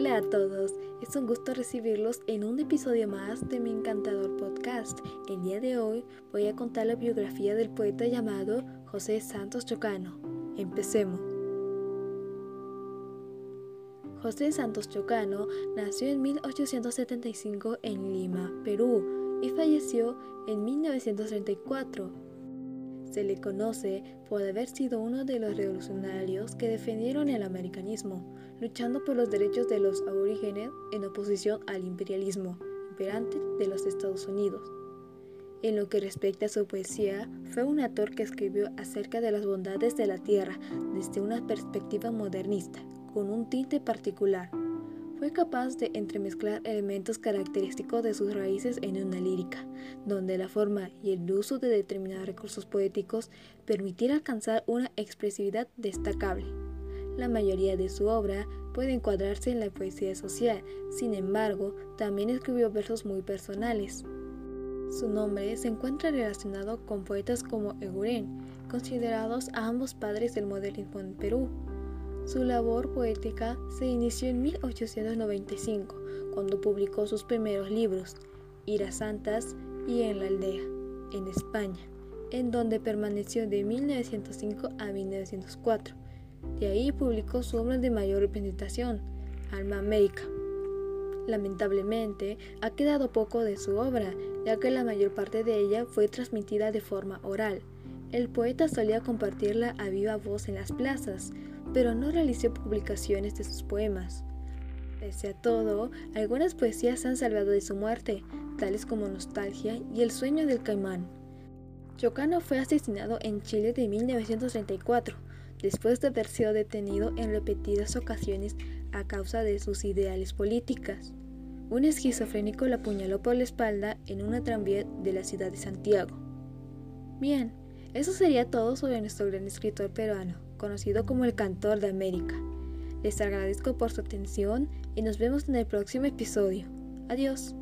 Hola a todos, es un gusto recibirlos en un episodio más de mi encantador podcast. El día de hoy voy a contar la biografía del poeta llamado José Santos Chocano. Empecemos. José Santos Chocano nació en 1875 en Lima, Perú, y falleció en 1934 se le conoce por haber sido uno de los revolucionarios que defendieron el americanismo, luchando por los derechos de los aborígenes en oposición al imperialismo imperante de los Estados Unidos. En lo que respecta a su poesía, fue un autor que escribió acerca de las bondades de la tierra desde una perspectiva modernista, con un tinte particular fue capaz de entremezclar elementos característicos de sus raíces en una lírica, donde la forma y el uso de determinados recursos poéticos permitiera alcanzar una expresividad destacable. La mayoría de su obra puede encuadrarse en la poesía social, sin embargo, también escribió versos muy personales. Su nombre se encuentra relacionado con poetas como Eguren, considerados a ambos padres del modernismo en Perú, su labor poética se inició en 1895, cuando publicó sus primeros libros, Iras Santas y En la Aldea, en España, en donde permaneció de 1905 a 1904. De ahí publicó su obra de mayor representación, Alma América. Lamentablemente, ha quedado poco de su obra, ya que la mayor parte de ella fue transmitida de forma oral. El poeta solía compartirla a viva voz en las plazas, pero no realizó publicaciones de sus poemas. Pese a todo, algunas poesías han salvado de su muerte, tales como Nostalgia y El sueño del caimán. Chocano fue asesinado en Chile de 1934, después de haber sido detenido en repetidas ocasiones a causa de sus ideales políticas. Un esquizofrénico lo apuñaló por la espalda en una tranvía de la ciudad de Santiago. Bien, eso sería todo sobre nuestro gran escritor peruano, conocido como el Cantor de América. Les agradezco por su atención y nos vemos en el próximo episodio. Adiós.